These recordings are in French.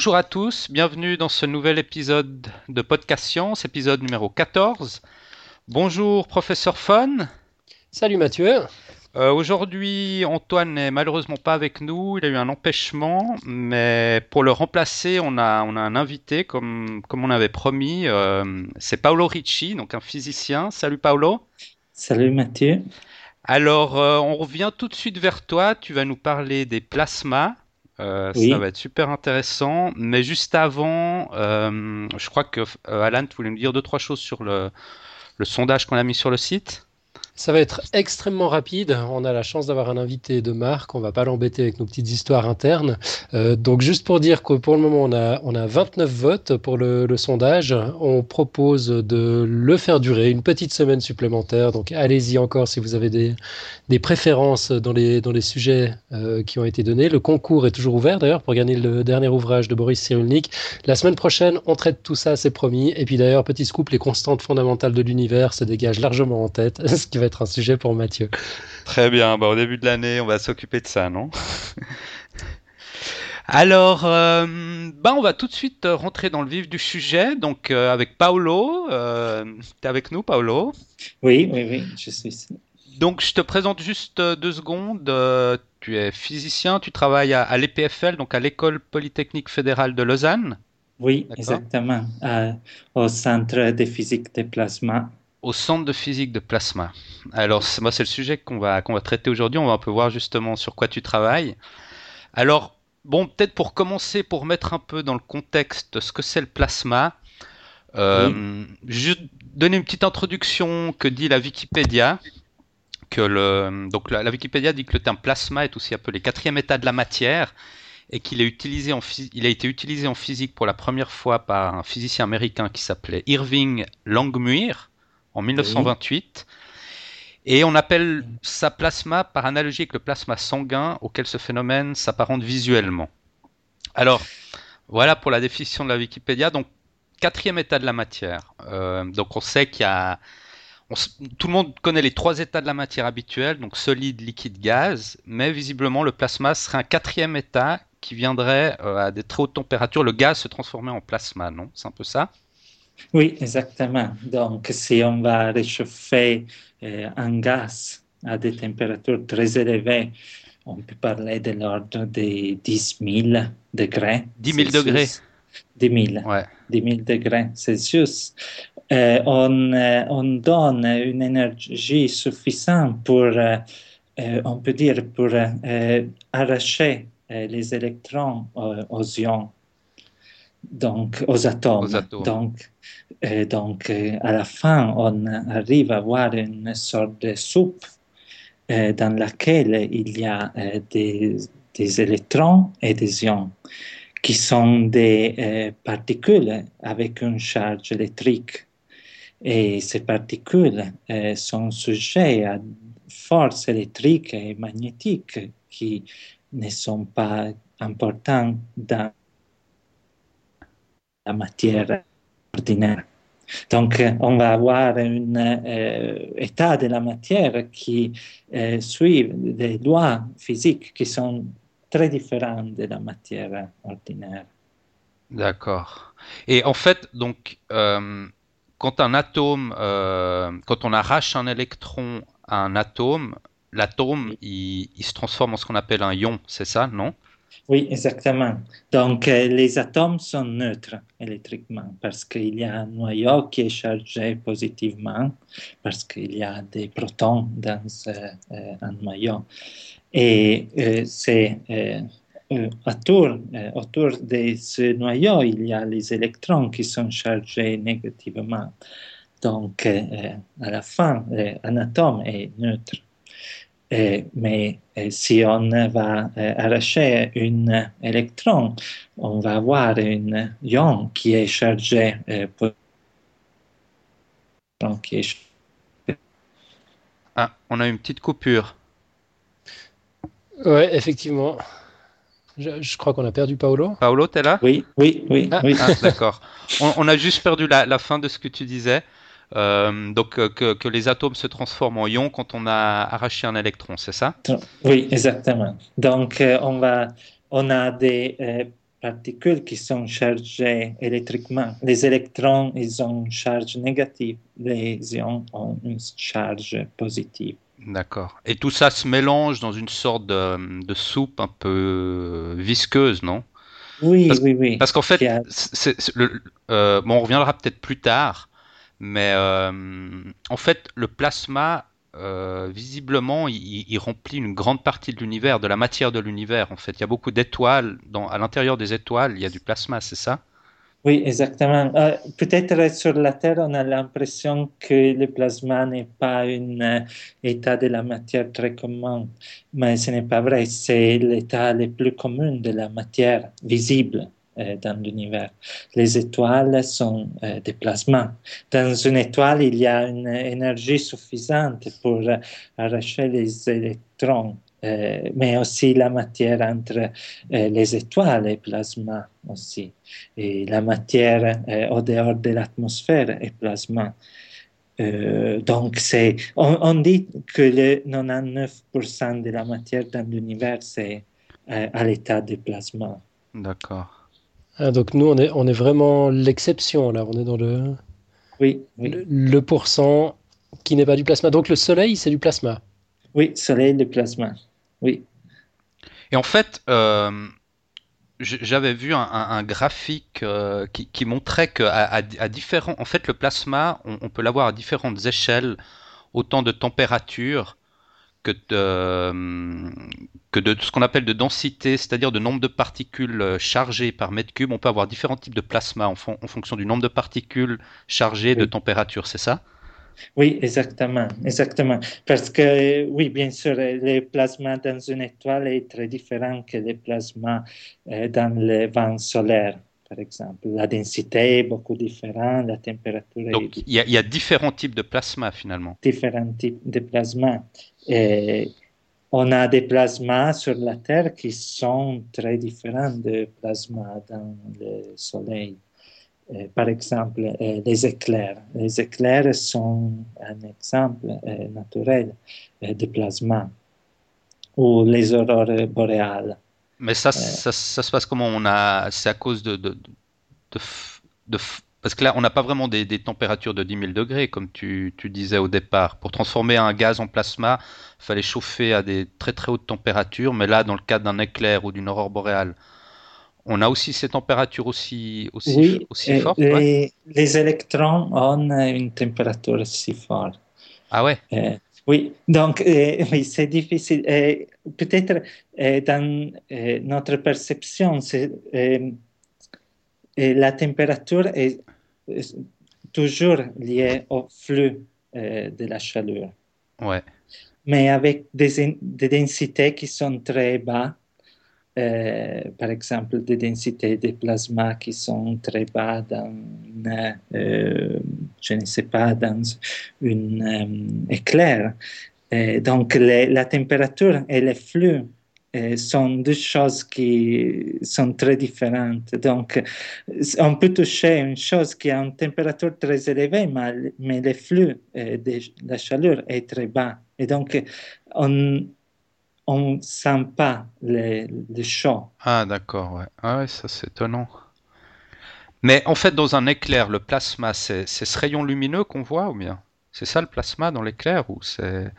Bonjour à tous, bienvenue dans ce nouvel épisode de Podcast Science, épisode numéro 14. Bonjour professeur Fon. Salut Mathieu. Euh, aujourd'hui, Antoine n'est malheureusement pas avec nous, il a eu un empêchement, mais pour le remplacer, on a, on a un invité comme, comme on avait promis, euh, c'est Paolo Ricci, donc un physicien. Salut Paolo. Salut Mathieu. Alors, euh, on revient tout de suite vers toi, tu vas nous parler des plasmas. Ça va être super intéressant. Mais juste avant, je crois que Alan, tu voulais nous dire deux, trois choses sur le, le sondage qu'on a mis sur le site? Ça va être extrêmement rapide. On a la chance d'avoir un invité de marque. On va pas l'embêter avec nos petites histoires internes. Euh, donc juste pour dire que pour le moment, on a, on a 29 votes pour le, sondage. On propose de le faire durer une petite semaine supplémentaire. Donc allez-y encore si vous avez des, des préférences dans les, dans les sujets euh, qui ont été donnés. Le concours est toujours ouvert d'ailleurs pour gagner le dernier ouvrage de Boris Cyrulnik. La semaine prochaine, on traite tout ça, c'est promis. Et puis d'ailleurs, petit scoop, les constantes fondamentales de l'univers se dégagent largement en tête, ce qui va être un sujet pour Mathieu. Très bien, bah, au début de l'année, on va s'occuper de ça, non? Alors, euh, bah, on va tout de suite rentrer dans le vif du sujet, donc euh, avec Paolo. Euh, tu es avec nous, Paolo? Oui, oui, oui, je suis ici. Donc, je te présente juste deux secondes. tu es physicien, tu travailles à, l'EPFL, donc à l'École Polytechnique Fédérale de Lausanne. Oui, exactement, au Centre de physique des plasmas au centre de physique de plasma. Alors, moi, c'est le sujet qu'on va, qu'on va traiter aujourd'hui. On va un peu voir justement sur quoi tu travailles. Alors, bon, peut-être pour commencer, pour mettre un peu dans le contexte ce que c'est le plasma, euh, juste donner une petite introduction que dit la Wikipédia. Que le, donc la, Wikipédia dit que le terme plasma est aussi appelé quatrième état de la matière et qu'il est utilisé en il a été utilisé en physique pour la première fois par un physicien américain qui s'appelait Irving Langmuir en 1928. Et on appelle ça plasma par analogie avec le plasma sanguin auquel ce phénomène s'apparente visuellement. Alors, voilà pour la définition de la Wikipédia. Donc, quatrième état de la matière. Euh, donc, on sait qu'il y a. tout le monde connaît les trois états de la matière habituels, donc solide, liquide, gaz, mais visiblement le plasma serait un quatrième état qui viendrait euh, à des très hautes températures, le gaz se transformer en plasma, non? C'est un peu ça? Oui, exactement. Donc, si on va réchauffer euh, un gaz à des températures très élevées, on peut parler de l'ordre de 10 000 degrés. 10 000 degrés 10 000, ouais. 10 000 degrés Celsius. Euh, on, euh, on, donne une énergie suffisante pour, euh, euh on peut dire, pour euh, arracher les électrons aux ions donc aux atomes. Donc, euh, donc euh, à la fin, on arrive à avoir une sorte de soupe euh, dans laquelle il y a euh, des, des, électrons et des ions qui sont des euh, particules avec une charge électrique. Et ces particules sont sujettes à forces électriques et magnétiques qui ne sont pas importantes dans la matière ordinaire. Donc, on va avoir un euh, état de la matière qui euh, suit des lois physiques qui sont très différentes de la matière ordinaire. D'accord. Et en fait, donc, euh, quand un atome, euh, quand on arrache un électron à un atome, l'atome, il, il, se transforme en ce qu'on appelle un ion, c'est ça, non? Oui, exactement. Donc, euh, les atomes sont neutres électriquement parce qu'il y a un noyau qui est chargé positivement, parce qu'il y a des protons dans euh, un noyau. Et euh, euh, euh, autour, autour de ce noyau, il y a les électrons qui sont chargés négativement. Donc, à la fin, un atome est neutre. Eh, mais eh, si on va eh, arracher un électron, on va avoir un ion qui est chargé. Ah, on a une petite coupure. Ouais, effectivement. Je, je crois qu'on a perdu Paolo. Paolo, t'es là? Oui, oui, oui. Ah, oui. Ah, D'accord. On, on, a juste perdu la, la, fin de ce que tu disais. Euh, donc euh, que, que, les atomes se transforment en ions quand on a arraché un électron, c'est ça? Oui, exactement. Donc euh, on, va, on a des particules qui sont chargées électriquement. Les électrons, ils ont une charge négative, les ions ont une charge positive. D'accord. Et tout ça se mélange dans une sorte de, soupe un peu visqueuse, non? Oui, oui, oui. Parce qu'en fait, euh, bon, on reviendra peut-être plus tard, mais euh, en fait, le plasma, euh, visiblement, il, remplit une grande partie de l'univers, de la matière de l'univers. En fait, il y a beaucoup d'étoiles. À l'intérieur des étoiles, il y a du plasma, c'est ça? Oui, exactement. Euh, peut-être sur la Terre, on a l'impression que le plasma n'est pas un état de la matière très commun, mais ce n'est pas vrai. C'est l'état le plus commun de la matière visible dans l'univers. Les étoiles sont des plasmas. Dans une étoile, il y a une énergie suffisante pour arracher les électrons euh, mais aussi la matière entre euh, les étoiles et plasma aussi. Et la matière euh, au dehors de l'atmosphère est plasma. donc, c'est, on, dit que le 99% de la matière dans l'univers, c'est à l'état de plasma. D'accord. Ah, donc, nous, on est, on est vraiment l'exception, là. On est dans le. Oui. Le, le pourcent qui n'est pas du plasma. Donc, le Soleil, c'est du plasma. Oui, Soleil, le plasma. Oui. Et en fait, euh, j'avais vu un, graphique euh, qui, montrait que à, différents, en fait, le plasma, on, peut l'avoir à différentes échelles, autant de température que de, que de ce qu'on appelle de densité, c'est-à-dire de nombre de particules chargées par mètre cube. On peut avoir différents types de plasma en, fonction du nombre de particules chargées, de température, c'est ça? Oui, exactement, exactement. Parce que, oui, bien sûr, le plasma dans une étoile est très différent que le plasma euh, dans le vent solaire, par exemple. La densité est beaucoup différente, la température Donc, il y, a différents types de plasma, finalement. Différents types de plasma. Et on a des plasmas sur la Terre qui sont très différents des plasmas dans le Soleil. Euh, par exemple, euh, les éclairs. Les éclairs sont un exemple euh, naturel de plasma ou les aurores boréales. Mais ça, ça, se passe comment? On a, c'est à cause de, de, de, parce que là, on n'a pas vraiment des, des, températures de 10 000 degrés, comme tu, tu, disais au départ. Pour transformer un gaz en plasma, il fallait chauffer à des très très hautes températures. Mais là, dans le cas d'un éclair ou d'une aurore boréale, on a aussi ces températures aussi, aussi, aussi fortes les, les, électrons ont une température aussi forte. Ah ouais? Euh, Oui, donc euh, oui, c'est difficile. Euh, peut-être dans notre perception, c'est, la température est toujours liée au flux de la chaleur. Ouais. Mais avec des, des densités qui sont très basses, euh, par exemple, des densités de plasma qui sont très bas dans, euh, je ne sais pas, dans une euh, éclair. donc, la température et le flux sont deux choses qui sont très différentes. Donc, on peut toucher une chose qui a une température très élevée, mais, mais le flux de la chaleur est très bas. Et donc, on, ne sent pas les, les champs. Ah, d'accord, ouais. Ah, ça c'est étonnant. Mais en fait, dans un éclair, le plasma, c'est ce rayon lumineux qu'on voit ou bien? C'est ça le plasma dans l'éclair ou c'est.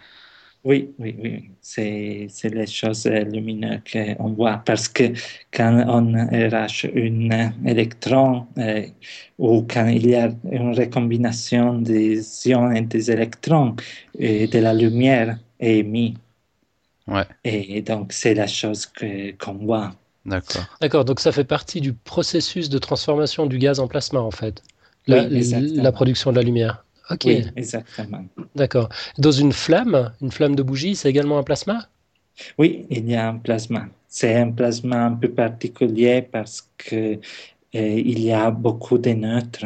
Oui, oui, oui. C'est les choses lumineuses qu'on voit parce que quand on arrache un électron euh, ou quand il y a une recombination des ions et des électrons, et de la lumière est émise. Et donc, c'est la chose qu'on voit. D'accord. D'accord, donc ça fait partie du processus de transformation du gaz en plasma, en fait. La, la production de la lumière. Ok. Oui, exactement. D'accord. Dans une flamme, une flamme de bougie, c'est également un plasma? Oui, il y a un plasma. C'est un plasma un peu particulier parce qu'il euh, y a beaucoup de neutres.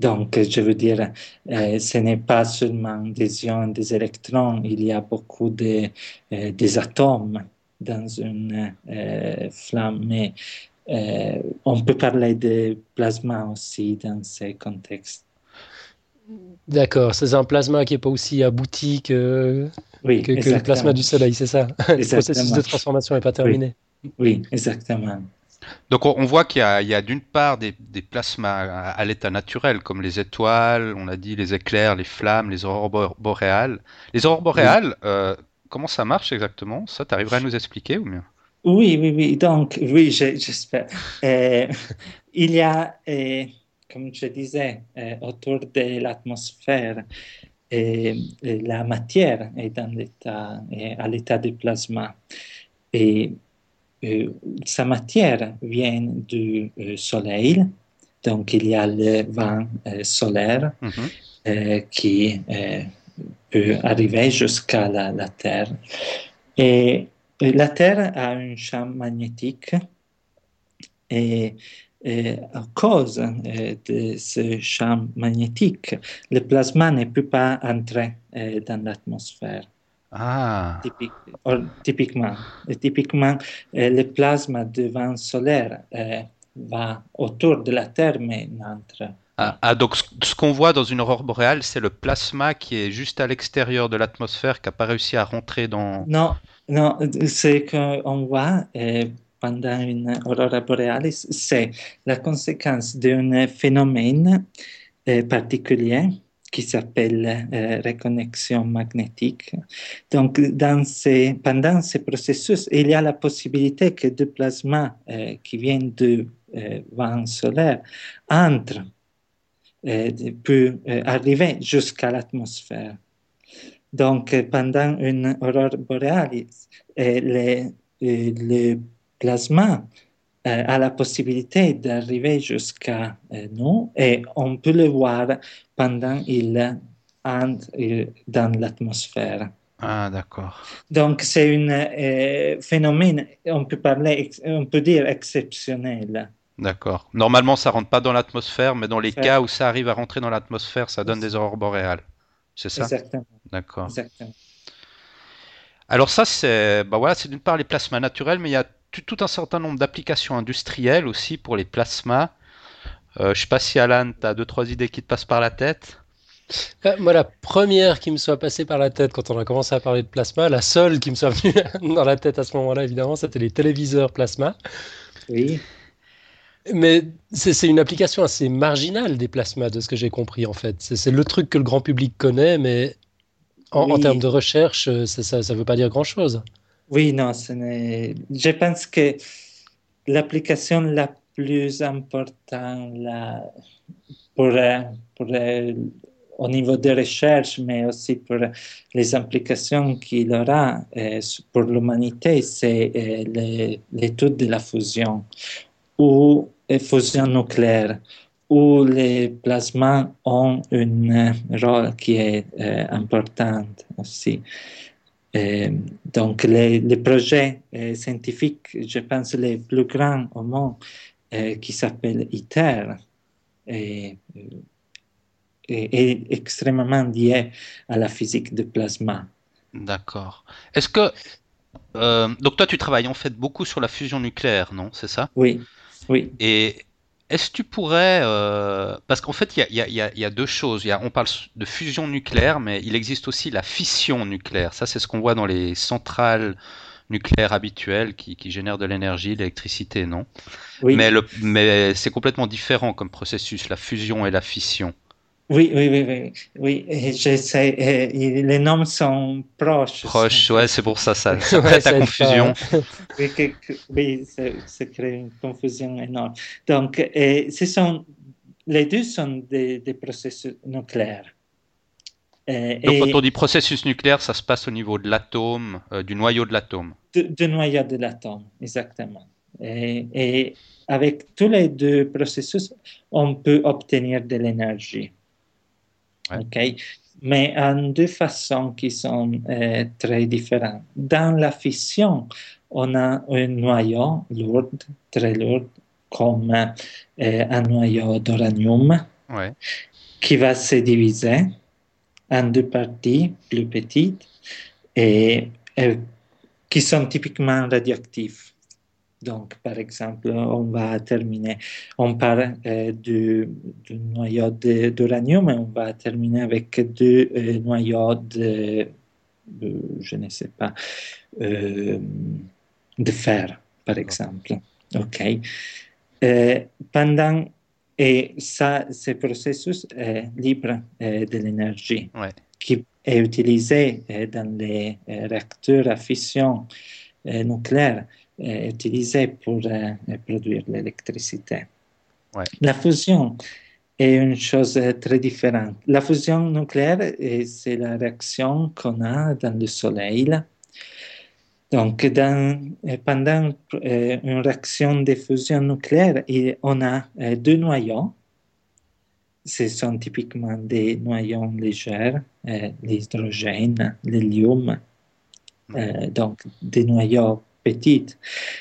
Donc, je veux dire, euh, ce n'est pas seulement des ions, des électrons, il y a beaucoup de, euh, des atomes dans une euh, flamme, mais on peut parler de plasma aussi dans ces contextes. D'accord, c'est un plasma qui n'est pas aussi abouti que, que, le plasma du Soleil, c'est ça? Le processus de transformation n'est pas terminé. Oui, exactement. Donc on, voit qu'il y a, d'une part des, plasmas à, l'état naturel, comme les étoiles, on a dit les éclairs, les flammes, les aurores boréales. Les aurores boréales, euh, comment ça marche exactement? Ça, tu arriverais à nous expliquer ou mieux? Oui, oui, oui. Donc, oui, j'espère. Euh, il y a, euh, comme je disais, autour de l'atmosphère, la matière est dans l'état, à l'état de plasma. Et euh, sa matière vient du euh, soleil, donc il y a le vent euh, solaire mhm. qui peut arriver jusqu'à la, Terre. Et la Terre a un champ magnétique et, à cause de ce champ magnétique, le plasma ne peut pas entrer dans l'atmosphère. Ah. typiquement, typiquement euh, le plasma de vent solaire euh, va autour de la Terre, mais n'entre ah, ah, donc ce qu'on voit dans une aurore boréale, c'est le plasma qui est juste à l'extérieur de l'atmosphère, qui n'a pas réussi à rentrer dans... Non, non, ce qu'on voit euh, pendant une aurore boréale, c'est la conséquence d'un phénomène particulier qui s'appelle euh, reconnexion magnétique. Donc, dans ces, pendant ce processus, il y a la possibilité que deux plasmas euh, qui viennent du euh, vent solaire entrent, peut arriver jusqu'à l'atmosphère. Donc, pendant une aurore boréale, le plasma euh, a la possibilité d'arriver jusqu'à euh, nous et on peut le voir pendant qu'il entre euh, dans l'atmosphère. Ah, d'accord. Donc, c'est un phénomène, on peut, parler, on peut dire exceptionnel. D'accord. Normalement, ça rentre pas dans l'atmosphère, mais dans les cas où ça arrive à rentrer dans l'atmosphère, ça donne des aurores boréales. C'est ça? Exactement. D'accord. Alors ça, c'est bah voilà, c'est d'une part les plasmas naturels, mais il y a tout un certain nombre d'applications industrielles aussi pour les plasmas. Euh, je sais pas si Alan, tu as deux, trois idées qui te passent par la tête. Euh, moi, la première qui me soit passée par la tête quand on a commencé à parler de plasma, la seule qui me soit venue dans la tête à ce moment-là, évidemment, c'était les téléviseurs plasma. Oui. Mais c'est une application assez marginale des plasmas, de ce que j'ai compris, en fait. C'est le truc que le grand public connaît, mais en, termes de recherche, ça ne veut pas dire grand-chose. Oui, non, ce je pense que l'application la plus importante pour, pour, au niveau de recherche, mais aussi pour les implications qu'il aura euh, pour l'humanité, c'est euh, l'étude de la fusion ou fusion nucléaire où les plasmas ont un rôle qui est euh, important aussi. Euh, donc, les, projets euh, scientifiques, je pense, les plus grands au monde, euh, qui s'appellent ITER, est, est, extrêmement lié à la physique du plasma. D'accord. Est-ce que. donc, toi, tu travailles en fait beaucoup sur la fusion nucléaire, non? C'est ça? Oui. Oui. Et est-ce que tu pourrais, euh, parce qu'en fait, il y, a, deux choses. on parle de fusion nucléaire, mais il existe aussi la fission nucléaire. Ça, c'est ce qu'on voit dans les centrales nucléaires habituelles qui, génèrent de l'énergie, l'électricité, non? Oui. mais c'est complètement différent comme processus, la fusion et la fission. Oui, oui, oui, oui. oui j'essaie. les noms sont proches. Proches, ouais, c'est pour ça, ça, ça prête à confusion. oui, que, oui ça, crée une confusion énorme. Donc, ce sont, les deux sont des, processus nucléaires. Donc, quand on dit processus nucléaire, ça se passe au niveau de l'atome, euh, du noyau de l'atome. Du noyau de l'atome, exactement. Et, et, avec tous les deux processus, on peut obtenir de l'énergie. OK? Mais en deux façons qui sont euh, très différentes. Dans la fission, on a un noyau lourd, très lourd, comme euh, un noyau d'uranium, qui va se diviser en deux parties plus petites et euh, qui sont typiquement radioactives. Donc, par exemple, on va terminer, on parle euh, du, noyau d'uranium et on va terminer avec deux euh, noyaux de, je ne sais pas, euh, de fer, par exemple. OK. pendant et ça, ce processus est libre de l'énergie qui est utilisé dans les réacteurs à fission nucléaire, est utilisé pour produire l'électricité. La fusion est une chose très différente. La fusion nucléaire, c'est la réaction qu'on a dans le Soleil. Donc, dans, pendant une réaction de fusion nucléaire, on a deux noyaux. Ce sont typiquement des noyaux légers, l'hydrogène, l'hélium, donc des noyaux petits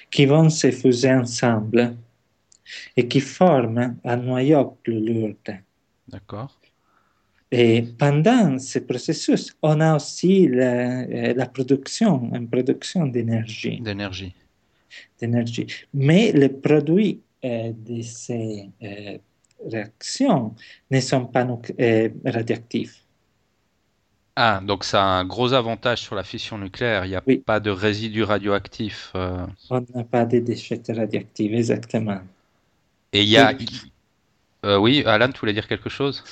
qui vont se fuser ensemble et qui forment un noyau plus lourd. D'accord. Et pendant ce processus, on a aussi la, euh, la production, une production d'énergie. D'énergie. D'énergie. Mais les produits euh, de ces euh, réactions ne sont pas euh, radioactifs. Ah, donc ça a un gros avantage sur la fission nucléaire. Il n'y a Oui. pas de résidus radioactifs. euh, On n'a pas de déchets radioactifs, exactement. Et il y a. Oui. Euh, oui, Alan, tu voulais dire quelque chose?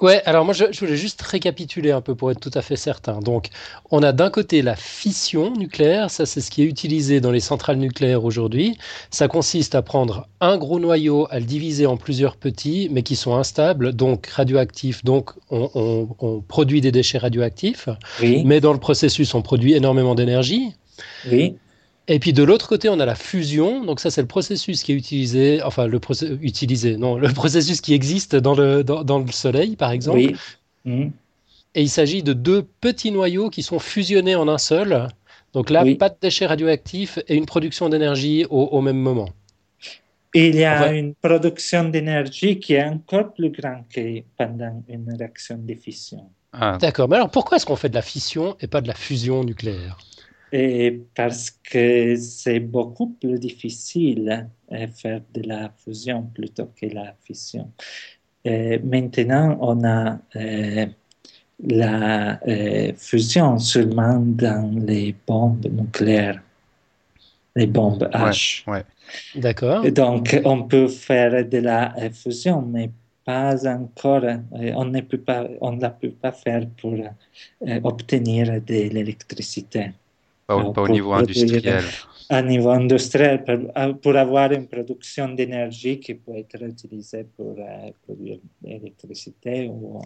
Ouais, alors moi je, je voulais juste récapituler un peu pour être tout à fait certain. Donc, on a d'un côté la fission nucléaire, ça c'est ce qui est utilisé dans les centrales nucléaires aujourd'hui. Ça consiste à prendre un gros noyau, à le diviser en plusieurs petits, mais qui sont instables, donc radioactifs, donc on, on- on produit des déchets radioactifs, Oui, mais dans le processus on produit énormément d'énergie. oui, Et puis de l'autre côté, on a la fusion. Donc ça, c'est le processus qui est utilisé, enfin le utilisé, non, le processus qui existe dans le, dans, dans le Soleil, par exemple. oui. Mm. Et il s'agit de deux petits noyaux qui sont fusionnés en un seul. Donc là, Oui. pas de déchets radioactifs et une production d'énergie au, au même moment. Il y a Enfin- une production d'énergie qui est encore plus grande que pendant une réaction de fission. Ah, D'accord. Mais alors pourquoi est-ce qu'on fait de la fission et pas de la fusion nucléaire? Et parce que c'est beaucoup plus difficile de faire de la fusion plutôt que la fission. Et maintenant, on a euh, la euh, fusion seulement dans les bombes nucléaires, les bombes H. ouais. D'accord. Donc, on peut faire de la euh, fusion, mais pas encore, euh, on ne peut pas, on ne la peut pas faire pour euh, obtenir de l'électricité. Pas, au- pas au niveau industriel. À niveau industriel, pour, pour avoir une production d'énergie qui peut être utilisée pour euh, produire l'électricité ou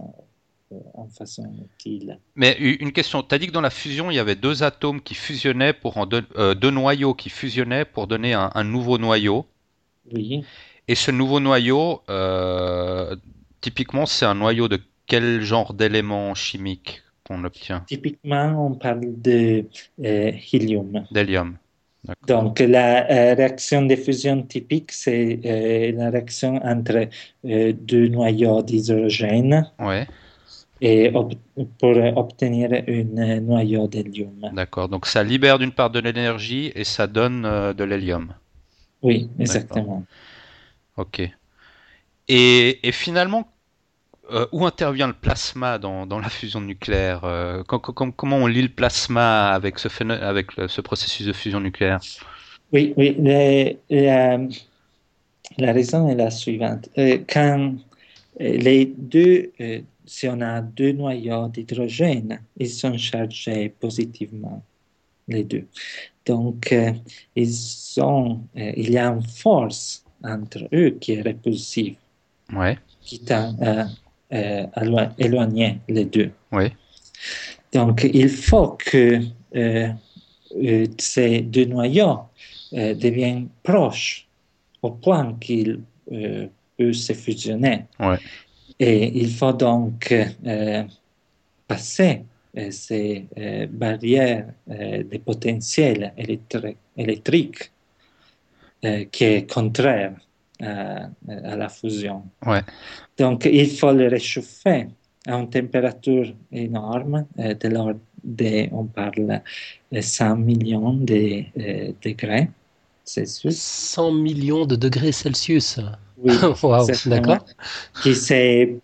euh, en façon utile. Mais une question, tu as dit que dans la fusion, il y avait deux atomes qui fusionnaient pour en don- euh, deux noyaux qui fusionnaient pour donner un, un nouveau noyau. Oui. Et ce nouveau noyau, euh, typiquement, c'est un noyau de quel genre d'élément chimique qu'on obtient? Typiquement, on parle de euh, hélium. D'hélium. Donc, la euh, réaction de fusion typique, c'est euh, la réaction entre euh, deux noyaux d'hydrogène Ouais, et pour obtenir un noyau d'hélium. d'accord. Donc ça libère d'une part de l'énergie et ça donne de l'hélium. Oui, exactement. Ok. Et, et finalement, euh, où intervient le plasma dans, dans la fusion nucléaire? Euh, com- com- comment on lit le plasma avec ce, avec le- ce processus de fusion nucléaire? Oui, oui. le- la, la raison est la suivante. Euh, quand euh, les deux, euh, si on a deux noyaux d'hydrogène, ils sont chargés positivement, les deux. Donc, euh, ils ont, euh, il y a une force entre eux qui est répulsive, Ouais, qui tend à euh, éloigner les deux. ouais, Donc, il faut que euh, euh, ces deux noyaux euh, deviennent proches au point qu'ils peuvent se fusionner. Ouais. Et il faut donc passer ces barrières de potentiel électri- électrique qui est contraire à, à la fusion. ouais. Donc, il faut le réchauffer à une température énorme, euh, de l'ordre de, on parle de 100 millions de euh, degrés Celsius. 100 millions de degrés Celsius. Oui, Waouh, exactement. d'accord. Qui c'est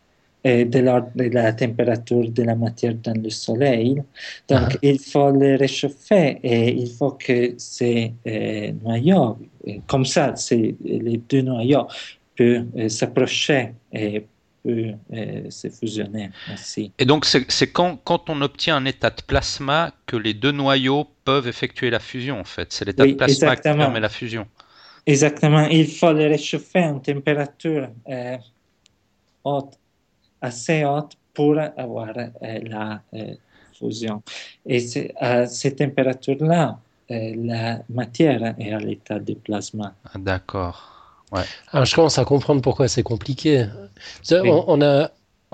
euh, de l'ordre de la température de la matière dans le soleil. Donc, Ah. il faut le réchauffer et il faut que ces euh, noyaux comme ça, les deux noyaux peuvent s'approcher et peuvent se fusionner. Et donc, c'est quand, quand on obtient un état de plasma que les deux noyaux peuvent effectuer la fusion, en fait. C'est l'état de plasma qui permet la fusion. Exactement. Il faut les réchauffer en température haute, assez haute pour avoir la fusion. Et à cette température-là, euh, la matière est à l'état de plasma. Ah, d'accord. Ouais. Alors, je commence à comprendre pourquoi c'est compliqué. On, a,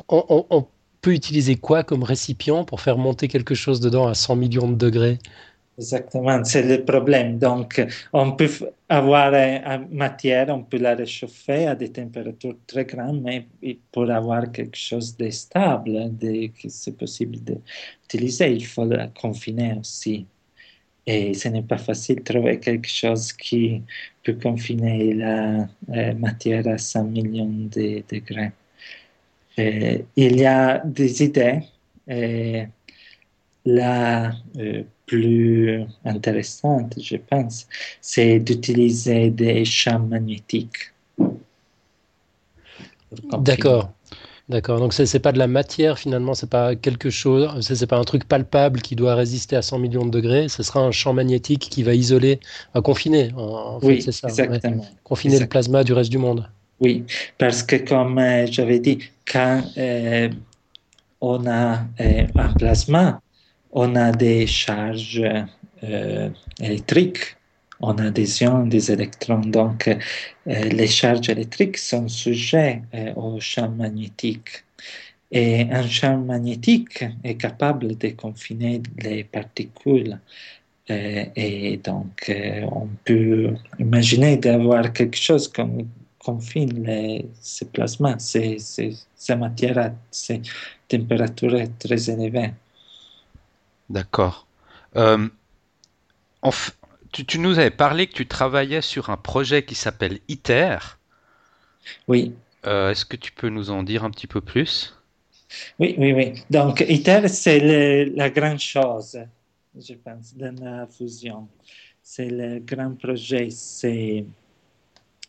on, peut utiliser quoi comme récipient pour faire monter quelque chose dedans à 100 millions de degrés? Exactement, c'est le problème. Donc, on peut avoir une matière, on peut la réchauffer à des températures très grandes, mais pour avoir quelque chose de stable, de, que c'est possible d'utiliser, il faut la confiner aussi. Et ce n'est pas facile de trouver quelque chose qui peut confiner la matière à 100 millions de degrés. il y a des idées. La euh, plus intéressante, je pense, c'est d'utiliser des champs magnétiques. D'accord. D'accord. Donc c'est pas de la matière finalement, c'est pas quelque chose, c'est pas un truc palpable qui doit résister à 100 millions de degrés. Ce sera un champ magnétique qui va isoler, va confiner. En oui, c'est ça. Exactement. Confiner le plasma du reste du monde. Oui, parce que comme euh, j'avais dit, quand euh, on a euh, un plasma, on a des charges électriques, on a des électrons. Donc, euh, les charges électriques sont sujets euh, au champ magnétique. Et un champ magnétique est capable de confiner les particules. et donc, on peut imaginer d'avoir quelque chose comme confine les, ces plasmas, ces, ces matières à ces températures très élevées. D'accord. Euh, tu, nous avais parlé que tu travaillais sur un projet qui s'appelle ITER. Oui. Euh, est-ce que tu peux nous en dire un petit peu plus? Oui, oui, oui. Donc, ITER, c'est la grande chose, je pense, de la fusion. C'est le grand projet. C'est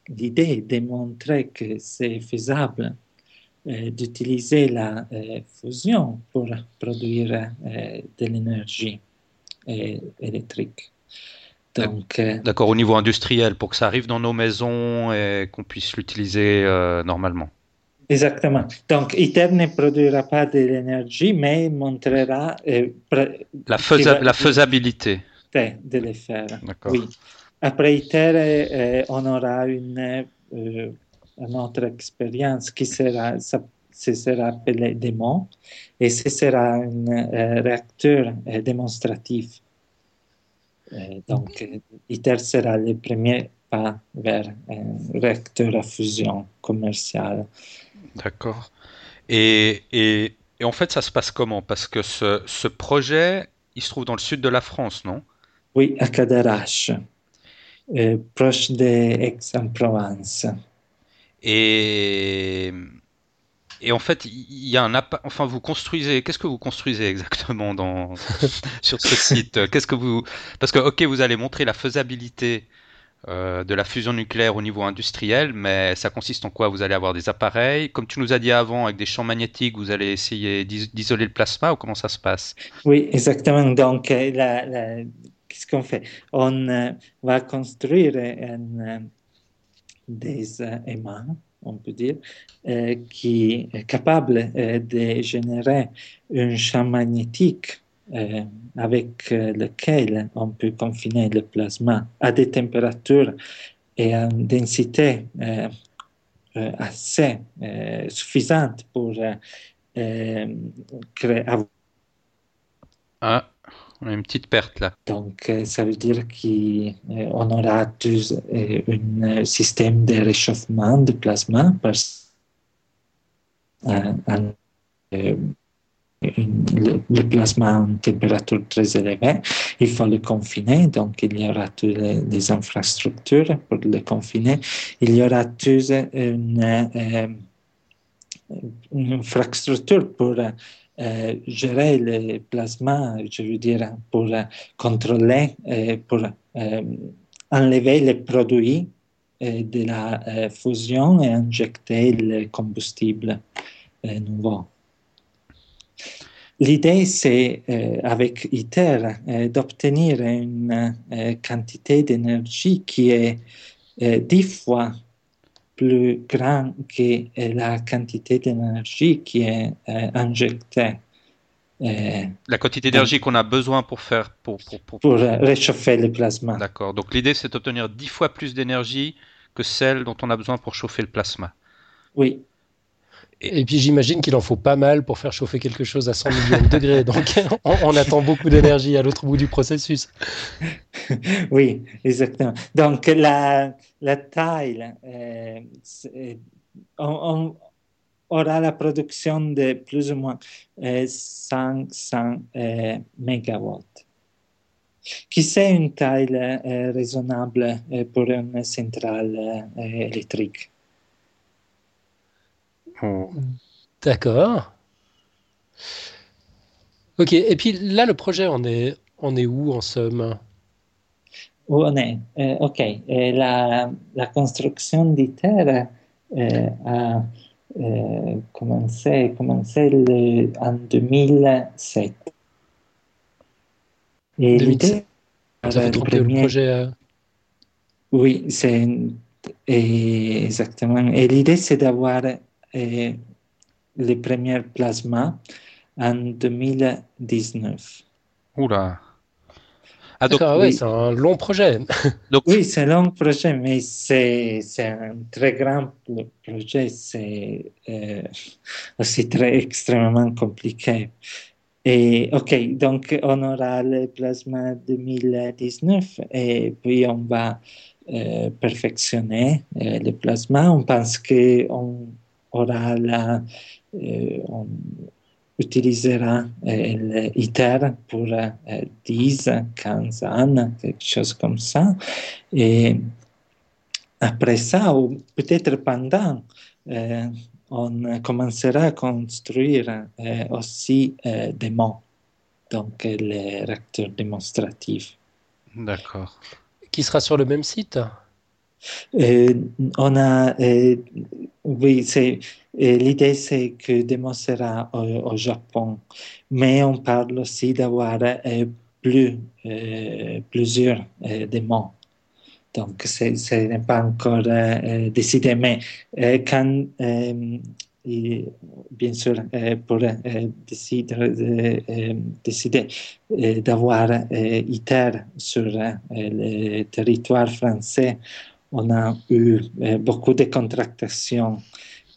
l'idée de montrer que c'est faisable euh, d'utiliser la euh, fusion pour produire de l'énergie électrique. Donc, D'accord, au niveau industriel, pour que ça arrive dans nos maisons et qu'on puisse l'utiliser normalement. Exactement. Donc, ITER ne produira pas de l'énergie, mais montrera la, la, faisabilité de le faire. Oui. Après ITER, on aura une notre expérience qui sera, ça, sera appelé démon et ce sera un euh, réacteur euh, démonstratif. Euh, donc, ITER sera le premier pas vers un réacteur à fusion commercial. D'accord. Et, et, et, en fait, ça se passe comment? Parce que ce, ce, projet, il se trouve dans le sud de la France, non? Oui, à Cadarache, proche d'Aix-en-Provence. Et, et en fait, il y a un enfin vous construisez. Qu'est-ce que vous construisez exactement dans sur ce site? Qu'est-ce que vous Parce que ok, vous allez montrer la faisabilité euh, de la fusion nucléaire au niveau industriel, mais ça consiste en quoi? Vous allez avoir des appareils, comme tu nous as dit avant, avec des champs magnétiques. Vous allez essayer d'isoler le plasma ou comment ça se passe? Oui, exactement. Donc, euh, qu'est-ce qu'on fait? On euh, va construire un des aimants, on peut dire, euh, qui est capable euh, de générer un champ magnétique euh, avec lequel on peut confiner le plasma à des températures et à une densité assez suffisante pour créer. Ah. On a une petite perte là. Donc, euh, ça veut dire qu'on aura tous euh, un système de réchauffement du plasma parce euh, le, plasma a une température très élevée, il faut le confiner, donc il y aura toutes les, infrastructures pour le confiner. Il y aura toute une, une infrastructure pour euh, gérer le plasma, je veux dire, pour contrôler, pour enlever les produits de la fusion et injecter le combustible nouveau. L'idée, c'est, avec ITER, d'obtenir une quantité d'énergie qui est dix fois plus grande que la quantité d'énergie qui est injectée. la quantité d'énergie qu'on a besoin pour faire pour, pour, pour, réchauffer le plasma. D'accord. Donc l'idée c'est d'obtenir dix fois plus d'énergie que celle dont on a besoin pour chauffer le plasma. Oui. Et, puis j'imagine qu'il en faut pas mal pour faire chauffer quelque chose à 100 millions de degrés. Donc on, attend beaucoup d'énergie à l'autre bout du processus. Oui, exactement. Donc la, la taille, euh, on, aura la production de plus ou moins 500 euh, mégawatts qui c'est une taille euh, raisonnable pour une centrale électrique? D'accord. Ok, et puis là, le projet, on est, on est où en somme? Où on est? Euh, Ok, euh, la, la, construction d'ITER euh, a commencé, commencé en 2007. Et l'idée. Ça fait le projet. Oui, c'est exactement. Et l'idée, c'est d'avoir et les premiers plasmas en 2019. Oula. Ah, donc, oui. c'est un long projet. donc... Oui, c'est un long projet, mais c'est un très grand projet. C'est euh, aussi très extrêmement compliqué. Et ok, donc on aura le plasma 2019 et puis on va euh, perfectionner euh, le plasma. On pense qu'on aura eh, on utilisera eh, l'ITER pour 10, eh, 15 ans, quelque chose comme ça. Et après ça, ou peut-être pendant, on commencera à construire aussi des mots, donc les réacteurs démonstratifs. D'accord. Qui sera sur le même site? On a oui, c'est l'idée c'est que Demo sera au, Japon, mais on parle aussi d'avoir euh, plus euh, plusieurs euh, démons. Donc, ce n'est pas encore décidé, mais bien sûr, pour décider, décider d'avoir ITER sur le territoire français, on a eu eh, beaucoup de contractations.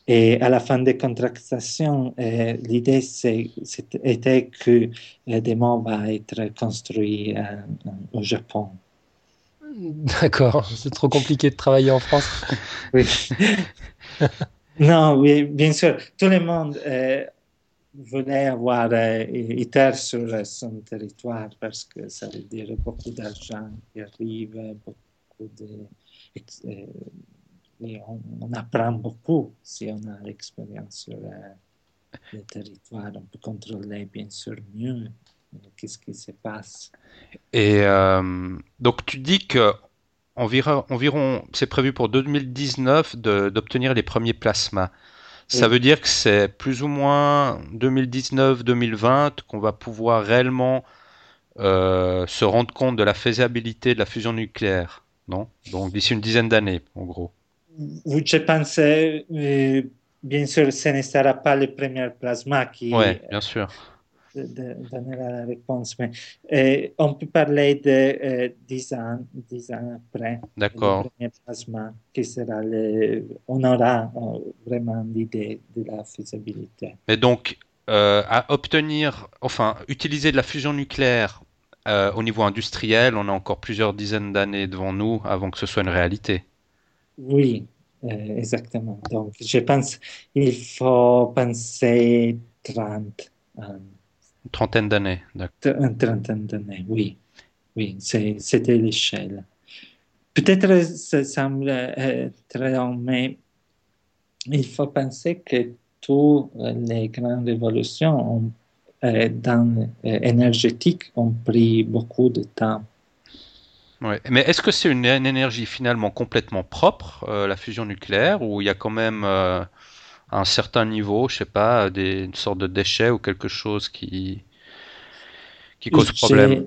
Et à la fin des contractations, eh, l'idée était que eh, Démon va être construit au Japon. D'accord, c'est trop compliqué de travailler en France. oui. non, oui, bien sûr, tout le monde voulait avoir ITER sur son territoire parce que ça veut dire beaucoup d'argent qui arrive, beaucoup de et on, apprend beaucoup si on a l'expérience sur euh, le territoire. On peut contrôler bien sûr mieux euh, qu'est-ce qui se passe. Et euh, donc tu dis que environ, environ c'est prévu pour 2019 d'obtenir les premiers plasmas. Ça veut dire que c'est plus ou moins 2019-2020 qu'on va pouvoir réellement se rendre compte de la faisabilité de la fusion nucléaire non? Donc d'ici une dizaine d'années, en gros. Je pense, euh, bien sûr, ce ne sera pas le premier plasma qui Oui, bien sûr. donnera la réponse, mais euh, on peut parler de 10 euh, ans, 10 ans après. D'accord. Le premier plasma qui sera le, on aura vraiment l'idée de la faisabilité. Mais donc, à obtenir, enfin, utiliser de la fusion nucléaire euh, au niveau industriel, on a encore plusieurs dizaines d'années devant nous avant que ce soit une réalité. Oui, euh, exactement. Donc, je pense qu'il faut penser 30 ans. Une trentaine d'années, d'accord. Une trentaine d'années, oui. Oui, c'était l'échelle. Peut-être ça semble euh, très long, mais il faut penser que toutes les grandes révolutions ont dans euh, énergétique ont pris beaucoup de temps. Mais est-ce que c'est une, énergie finalement complètement propre, la fusion nucléaire, ou il y a quand même un certain niveau, je sais pas, des, une sorte de déchet ou quelque chose qui, qui cause problème?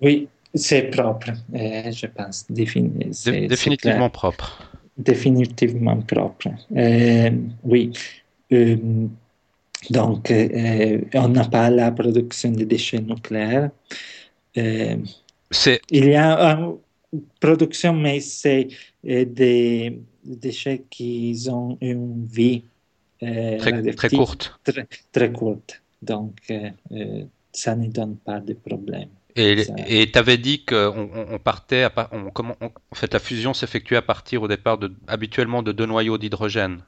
Oui, c'est propre, je pense. définitivement propre. Définitivement propre. oui. Donc, euh, on n'a pas la production de déchets nucléaires. Euh, il y a une production, mais c'est euh, des déchets qui ont une vie très, courte. Très, courte. Donc, ça ne donne pas de problème. Et tu avais dit qu'on on partait, à, on, comment, en fait, la fusion s'effectuait à partir au départ de, habituellement de deux noyaux d'hydrogène.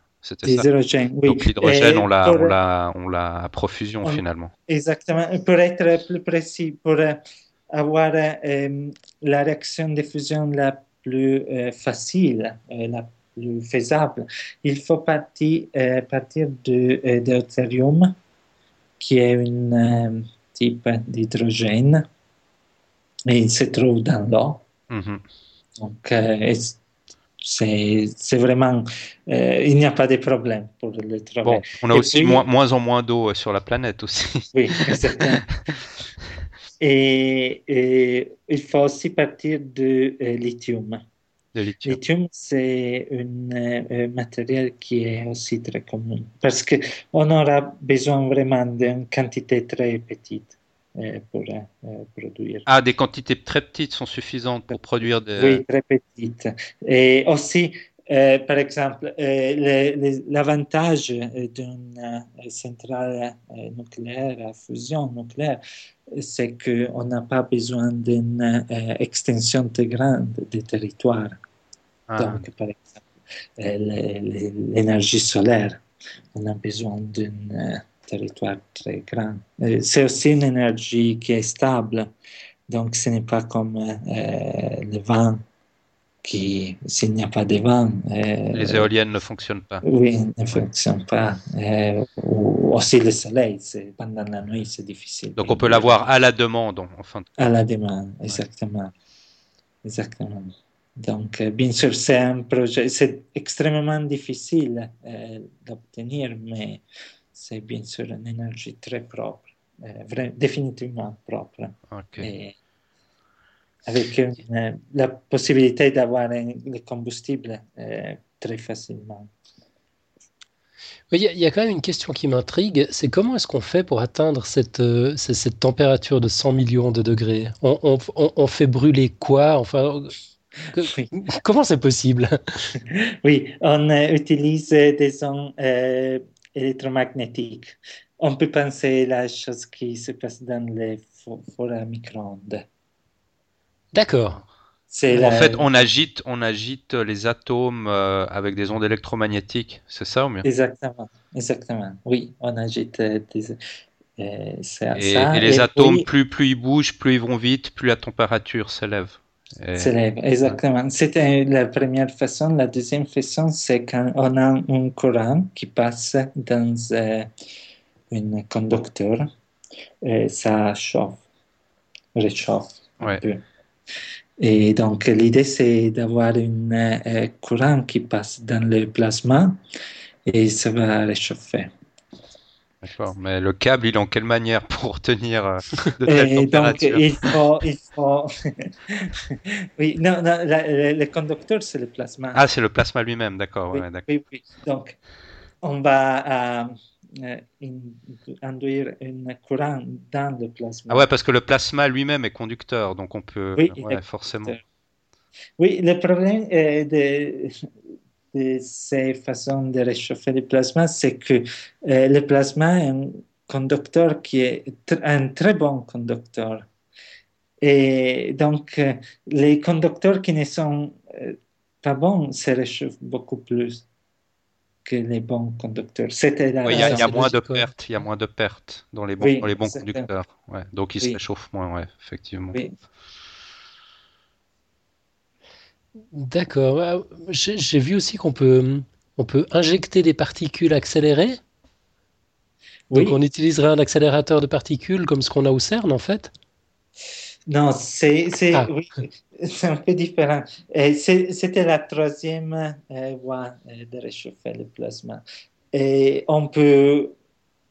L'hydrogène, oui. Donc l'hydrogène, on l'a, on l'a, on l'a à profusion finalement. Exactement. Pour être plus précis, pour euh, avoir euh, la réaction de fusion la plus euh, facile, la plus faisable, il faut partir, partir de deutérium, qui est un type d'hydrogène, et il se trouve dans l'eau. Mm-hmm. Donc, c'est vraiment, euh, il n'y a pas de problème pour le travail. Bon, on a aussi moins, moins, en moins d'eau euh, sur la planète aussi. Oui, exactement. et, il faut aussi partir de euh, lithium. Le lithium, lithium c'est un matériel qui est aussi très commun parce qu'on aura besoin vraiment d'une quantité très petite. Euh, pour euh, produire. Ah, des quantités très petites sont suffisantes pour produire des... Oui, très petites. Et aussi, euh, par exemple, l'avantage d'une centrale nucléaire à fusion nucléaire, c'est qu'on n'a pas besoin d'une extension très grande du territoire. Ah. Donc, par exemple, l'énergie solaire, on a besoin d'une territoire très grand. Euh, c'est aussi une énergie qui est stable, donc ce n'est pas comme euh, le vent qui, s'il n'y a pas de vent... Euh, les éoliennes ne fonctionnent pas. Oui, ne fonctionnent pas. ou aussi le soleil, pendant la nuit, c'est difficile. Donc on peut l'avoir à la demande, enfin. À la demande, exactement. Exactement. Donc, bien sûr, c'est un projet, c'est extrêmement difficile d'obtenir, mais c'est bien sûr une énergie très propre, euh, définitivement propre. avec une, la possibilité d'avoir le combustible euh, très facilement. Il y, a, quand même une question qui m'intrigue, c'est comment est-ce qu'on fait pour atteindre cette, euh, cette, température de 100 millions de degrés? On, on, on, fait brûler quoi? Enfin, comment c'est possible? Oui, on utilise des ondes électromagnétique. On peut penser la chose qui se passe dans les fours à micro-ondes. D'accord. En fait, on agite, on agite les atomes euh, avec des ondes électromagnétiques, c'est ça ou mieux Exactement, exactement. Oui, on agite euh, des, euh, et, les atomes, plus, plus ils bougent, plus ils vont vite, plus la température s'élève. S'élève, exactement. C'était la première façon. La deuxième façon, c'est quand on a un courant qui passe dans euh, un conducteur, et ça chauffe, réchauffe un peu. Et donc, l'idée, c'est d'avoir un euh, courant qui passe dans le plasma et ça va réchauffer. D'accord, mais le câble, il est en quelle manière pour tenir euh, de telles et Donc, il faut... Il faut... oui, non, non le, conducteur, c'est le plasma. Ah, c'est le plasma lui-même, d'accord. Oui, oui, oui, Donc, on va euh, induire un courant dans le plasma. Ah ouais, parce que le plasma lui-même est conducteur, donc on peut... Oui, ouais, forcément. Oui, le problème est de de ces façons de réchauffer le plasma, c'est que euh, le plasma est un conducteur qui est un très bon conducteur. Et donc, euh, les conducteurs qui ne sont euh, pas bons se réchauffent beaucoup plus que les bons conducteurs. C'était il y, a moins de pertes, il y a moins de pertes dans les bons, dans les bons conducteurs. Ouais, donc ils se réchauffent moins, ouais, effectivement. D'accord. J'ai vu aussi qu'on peut, on peut injecter des particules accélérées. Donc on utiliserait un accélérateur de particules comme ce qu'on a au CERN en fait Non, c'est ah. oui, un peu différent. C'était la troisième euh, voie euh, de réchauffer le plasma. Et on peut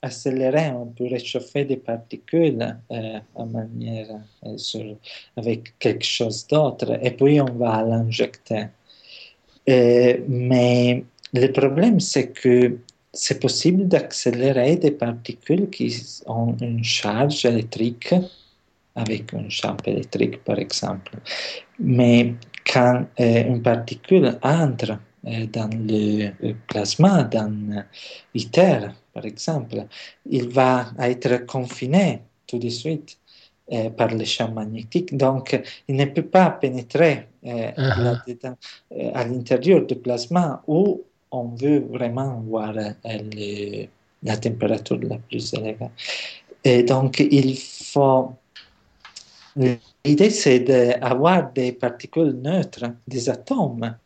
accélérer, on peut réchauffer des particules euh, manière, sur, avec quelque chose d'autre et puis on va l'injecter. mais le problème, c'est que c'est possible d'accélérer des particules qui ont une charge électrique avec un champ électrique par exemple. Mais quand euh, une particule entre euh, dans le plasma, dans l'ITER par exemple, il va être confiné tout de suite euh, par le champ magnétique. Donc, il ne peut pas pénétrer uh-huh. à l'intérieur du plasma où on veut vraiment voir la température la plus élevée. Et donc, il faut L'idée, c'est d'avoir des particules neutres, des atomes,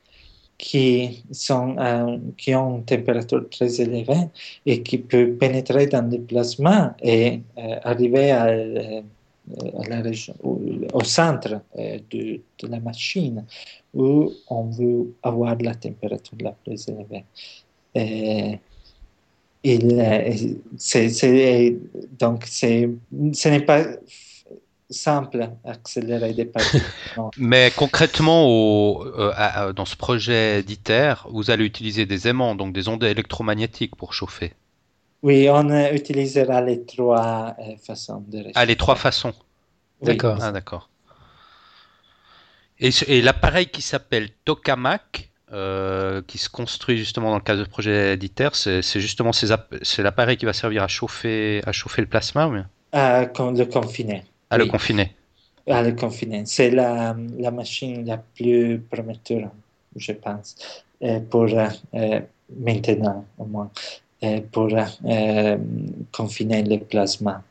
qui, sont, euh, qui ont une température très élevée et qui peuvent pénétrer dans le plasma et euh, arriver euh, au, centre de, la machine où on veut avoir la température la plus élevée. Il, donc, ce n'est pas simple accélérer des particules. Mais concrètement, au, euh, dans ce projet d'ITER, vous allez utiliser des aimants, donc des ondes électromagnétiques pour chauffer. Oui, on utilisera les trois euh, façons de réchauffer. Ah, les trois façons. D'accord. Ah, d'accord. Et, et l'appareil qui s'appelle Tokamak, euh, qui se construit justement dans le cadre du projet d'ITER, c'est justement c'est l'appareil qui va servir à chauffer, à chauffer le plasma ou bien? Le confiner. À le confiner. À le confiner. C'est la, la, machine la plus prometteuse, je pense, euh, pour euh, maintenant au moins, euh, pour confiner le plasma.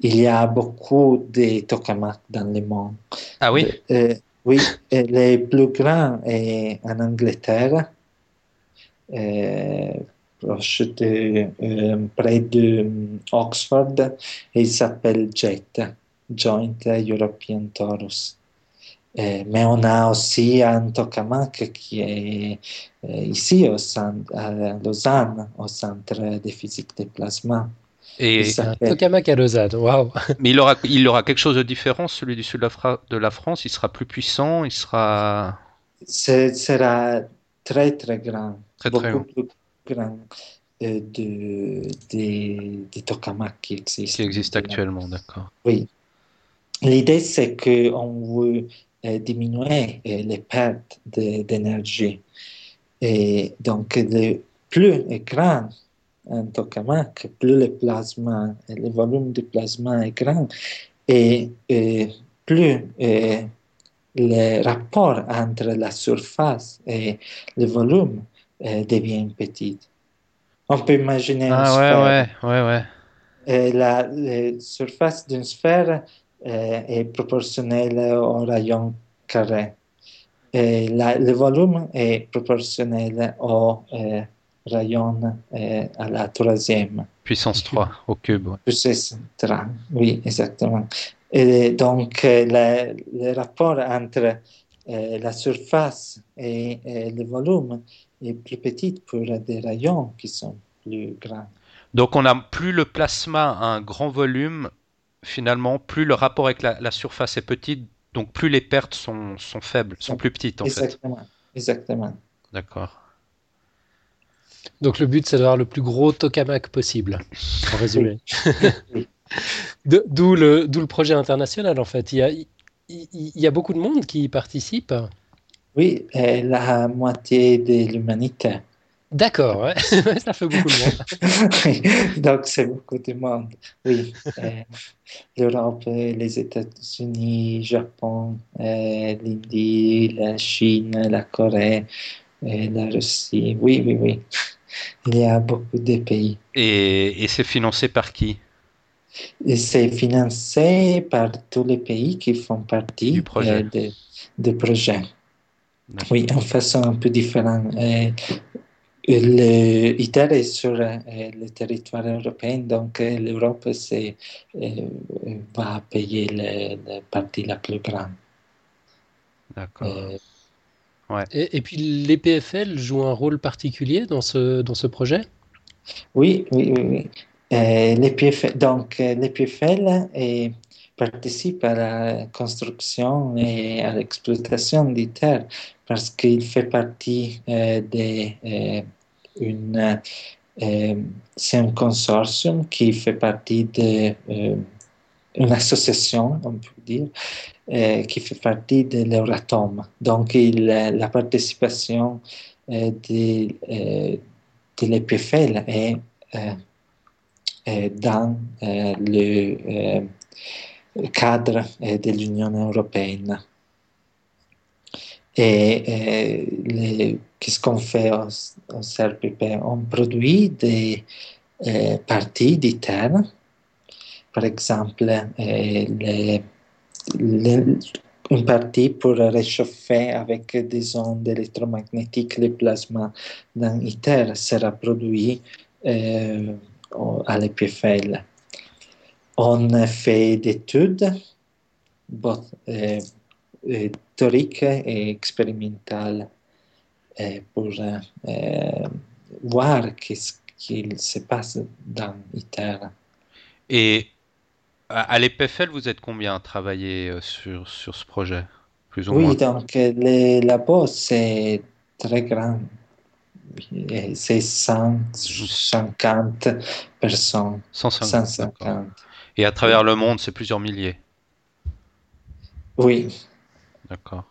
Il y a beaucoup de tokamaks dans le monde. Ah oui? Oui, les plus grands est en Angleterre, proche de, près de Oxford, et il s'appelle JET. Joint European Torus. Eh, mais on a aussi un tokamak qui est eh, ici au centre, à Lausanne, au Centre de physique des plasma. Et un tokamak à Lausanne, waouh Mais il aura, il aura quelque chose de différent, celui du sud de la, France Il sera plus puissant Il sera... Ce sera très très grand. Très, beaucoup plus grand euh, de, des, des tokamaks qui existent. Qui existent actuellement, d'accord. Oui. L'idée, c'est qu'on veut euh, diminuer euh, les pertes d'énergie. Et donc, le plus est grand un tokamak, plus le plasma, le volume du plasma est grand, et, plus le rapport entre la surface et le volume euh, devient petit. On peut imaginer ah, une sphère. Ouais, ouais, ouais, ouais. la, la surface d'une sphère est proportionnel au rayon carré. Et le volume est proportionnel au eh, rayon eh, à la troisième. Puissance 3 au cube. Puissance 3, oui, exactement. Et donc, le, le rapport entre la surface et, le volume est plus petit pour des rayons qui sont plus grands. Donc, on n'a plus le plasma à un grand volume finalement, plus le rapport avec la, surface est petit, donc plus les pertes sont, sont faibles, sont plus petites en Exactement. fait. Exactement. D'accord. Donc le but, c'est d'avoir le plus gros tokamak possible, en résumé. D'où le, le projet international, en fait. Il y, a, il, y a beaucoup de monde qui participe. Oui, la moitié de l'humanité. D'accord, ouais. ça fait beaucoup de monde. Donc, c'est beaucoup de monde. Oui. Euh, L'Europe, les États-Unis, Japon, euh, l'Indie, la Chine, la Corée, euh, la Russie. Oui, oui, oui. Il y a beaucoup de pays. Et, et c'est financé par qui? C'est financé par tous les pays qui font partie du projet. du projet. Oui, en façon un peu différente L'ITER est sur le territoire européen, donc l'Europe va payer la partie la plus grande. D'accord. Ouais. Et, et, puis l'EPFL joue un rôle particulier dans ce, dans ce projet? Oui, oui, oui. oui. Euh, donc l'EPFL participe à la construction et à l'exploitation d'ITER parce qu'il fait partie euh, de une c'est un consortium qui fait partie d'une association, on peut dire, qui fait partie de l'Euratom. Donc, la participation de, de l'EPFL est dans le cadre de l'Union européenne. Et qu'est-ce qu'on fait au, au, CRPP On produit des parties d'ITER, par exemple les une partie pour réchauffer avec des ondes électromagnétiques le plasma dans ITER sera produit euh, à l'EPFL. On fait des études euh, théoriques et expérimentales euh, pour voir ce qu'il se passe dans ITER. Et à l'EPFL, vous êtes combien à travailler euh, sur, sur ce projet plus ou Oui, donc les labos, c'est très grand. C'est 150 personnes. 150. 150. Et à travers le monde, c'est plusieurs milliers. Oui. D'accord.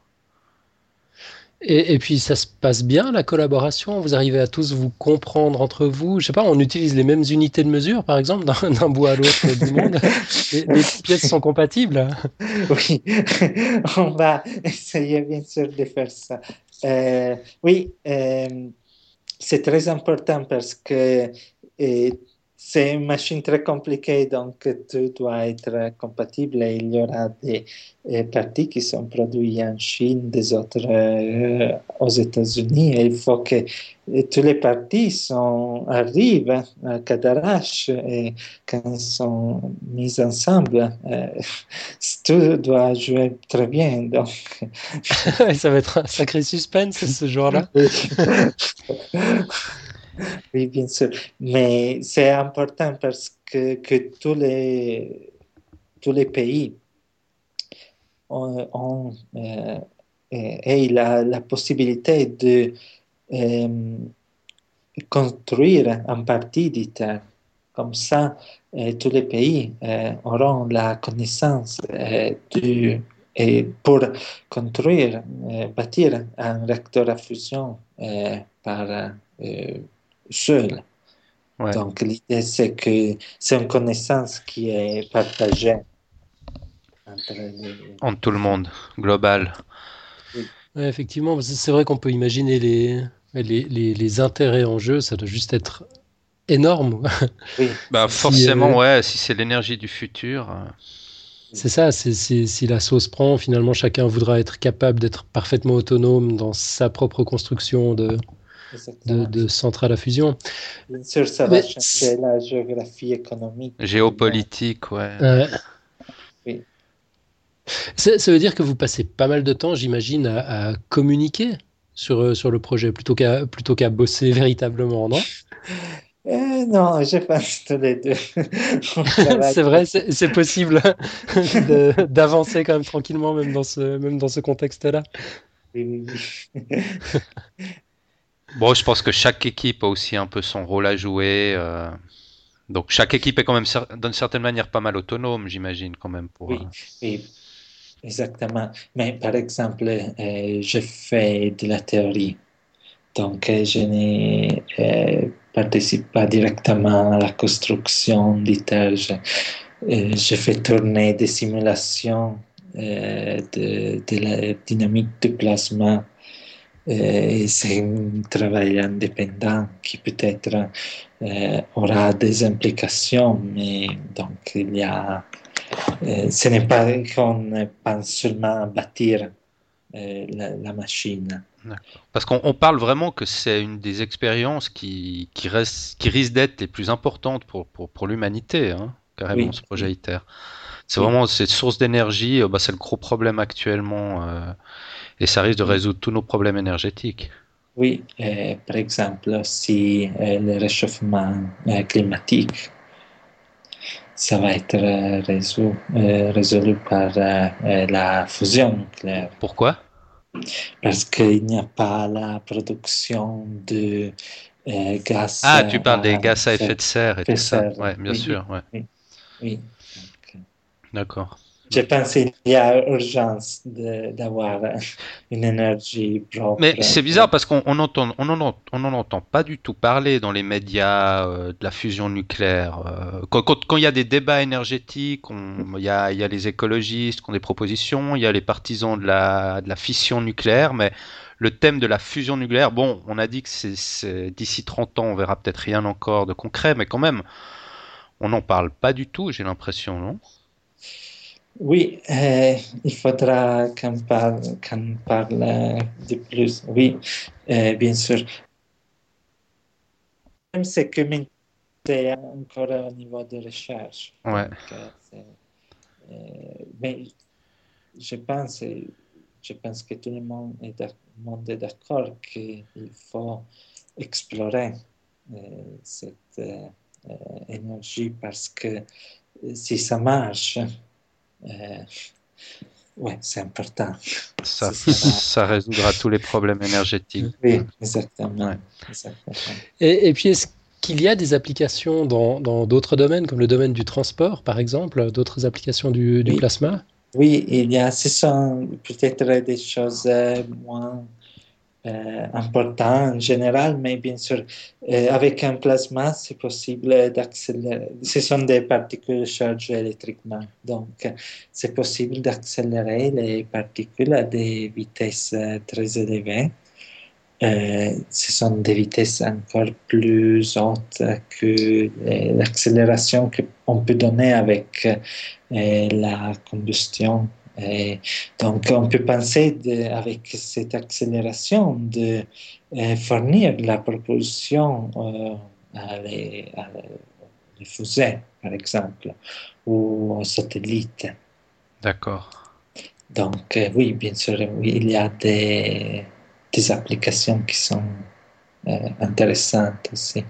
Et, puis ça se passe bien la collaboration? Vous arrivez à tous vous comprendre entre vous? Je sais pas, on utilise les mêmes unités de mesure par exemple d'un bout à l'autre du monde? Les, les, pièces sont compatibles? Oui, on va essayer bien sûr de faire ça. Euh, oui, euh, c'est très important parce que euh, c'est une machine très compliquée, donc tout doit être compatible et il y aura des euh, parties qui sont produites en Chine, des autres euh, aux États-Unis. il faut que euh, toutes les parties sont, arrivent à Cadarache et quand sont mises ensemble, tout doit jouer très bien. Donc. Ça va être un sacré suspense ce jour-là. oui, bien sûr. Mais c'est important parce que, que, tous, les, tous les pays ont, ont euh, la, la, possibilité de euh, construire en partie d'ITER. Comme ça, euh, tous les pays euh, auront la connaissance euh, du, et pour construire, bâtir un réacteur à fusion par seul. Donc l'idée c'est que c'est une connaissance qui est partagée entre, entre tout le monde, global. effectivement, c'est vrai qu'on peut imaginer les, les, les, intérêts en jeu, ça doit juste être énorme. Oui. bah forcément, euh, ouais, si c'est l'énergie du futur. Euh. C'est ça, si, si la sauce prend, finalement chacun voudra être capable d'être parfaitement autonome dans sa propre construction de, de, de, centrale à fusion. Bien sûr, ça va changer la géographie économique. Géopolitique, ouais. oui. ça, ça, veut dire que vous passez pas mal de temps, j'imagine, à, à, communiquer sur, euh, sur le projet plutôt qu'à plutôt qu'à bosser véritablement, non? Euh, non, je pense tous les deux. c'est vrai, c'est possible d'avancer quand même tranquillement, même dans ce, même dans ce contexte-là. Oui, oui. Bon, je pense que chaque équipe a aussi un peu son rôle à jouer. Euh... Donc chaque équipe est quand même d'une certaine manière pas mal autonome, j'imagine quand même. Pour, oui, euh... oui, exactement. Mais par exemple, euh, je fais de la théorie. Donc euh, je ne participe pas directement à la construction d'ITER. Je, je, fais tourner des simulations de, de la dynamique du plasma euh, c'est un travail indépendant qui peut-être aura des implications, mais donc il y a, ce n'est pas qu'on pense seulement à bâtir la, la, machine. Parce qu'on parle vraiment que c'est une des expériences qui, qui, reste, qui risque d'être les plus importantes pour, pour, pour l'humanité, hein, carrément, ce projet ITER. C'est vraiment cette source d'énergie, euh, bah, c'est le gros problème actuellement, euh, et ça risque de résoudre tous nos problèmes énergétiques. Oui, par exemple, si le réchauffement climatique ça va être résolu, résolu par la fusion nucléaire. Pourquoi? Parce qu'il n'y a pas la production de euh, gaz. Ah, tu parles des gaz à effet de serre et tout ça. Ouais, bien sûr. Ouais. Oui. D'accord. Je pense qu'il y a urgence d'avoir une énergie propre. Mais c'est bizarre parce qu'on n'en entend pas du tout parler dans les médias euh, de la fusion nucléaire. Euh, quand il y a des débats énergétiques, il y a, les écologistes qui ont des propositions, il y a les partisans de la, fission nucléaire, mais le thème de la fusion nucléaire, bon, on a dit que d'ici 30 ans, on verra peut-être rien encore de concret, mais quand même, on n'en parle pas du tout, j'ai l'impression, non? Oui, euh, il faudra qu'on parle, qu'on parle de plus. Oui, euh, bien sûr. C'est que c'est encore au niveau de recherche. Ouais. Euh, mais je pense, je pense que tout le monde est d'accord qu'il faut explorer cette énergie parce que si ça marche, euh, ouais, c'est important. Ça, ça, résoudra tous les problèmes énergétiques. Oui, exactement. Et, et, puis, est-ce qu'il y a des applications dans d'autres domaines, comme le domaine du transport, par exemple, d'autres applications du, du plasma? Oui, il y a, ce sont peut-être des choses euh, moins euh, important en général, mais bien sûr, euh, avec un plasma, c'est possible d'accélérer. Ce sont des particules chargées électriquement, donc c'est possible d'accélérer les particules à des vitesses euh, très élevées. ce sont des vitesses encore plus hautes que l'accélération qu'on peut donner avec la combustion et donc, on peut penser avec cette accélération de euh, fournir la propulsion euh, à, les, fusées, par exemple, ou aux satellites. D'accord. Donc, euh, oui, bien sûr, il y a des, des applications qui sont intéressantes aussi.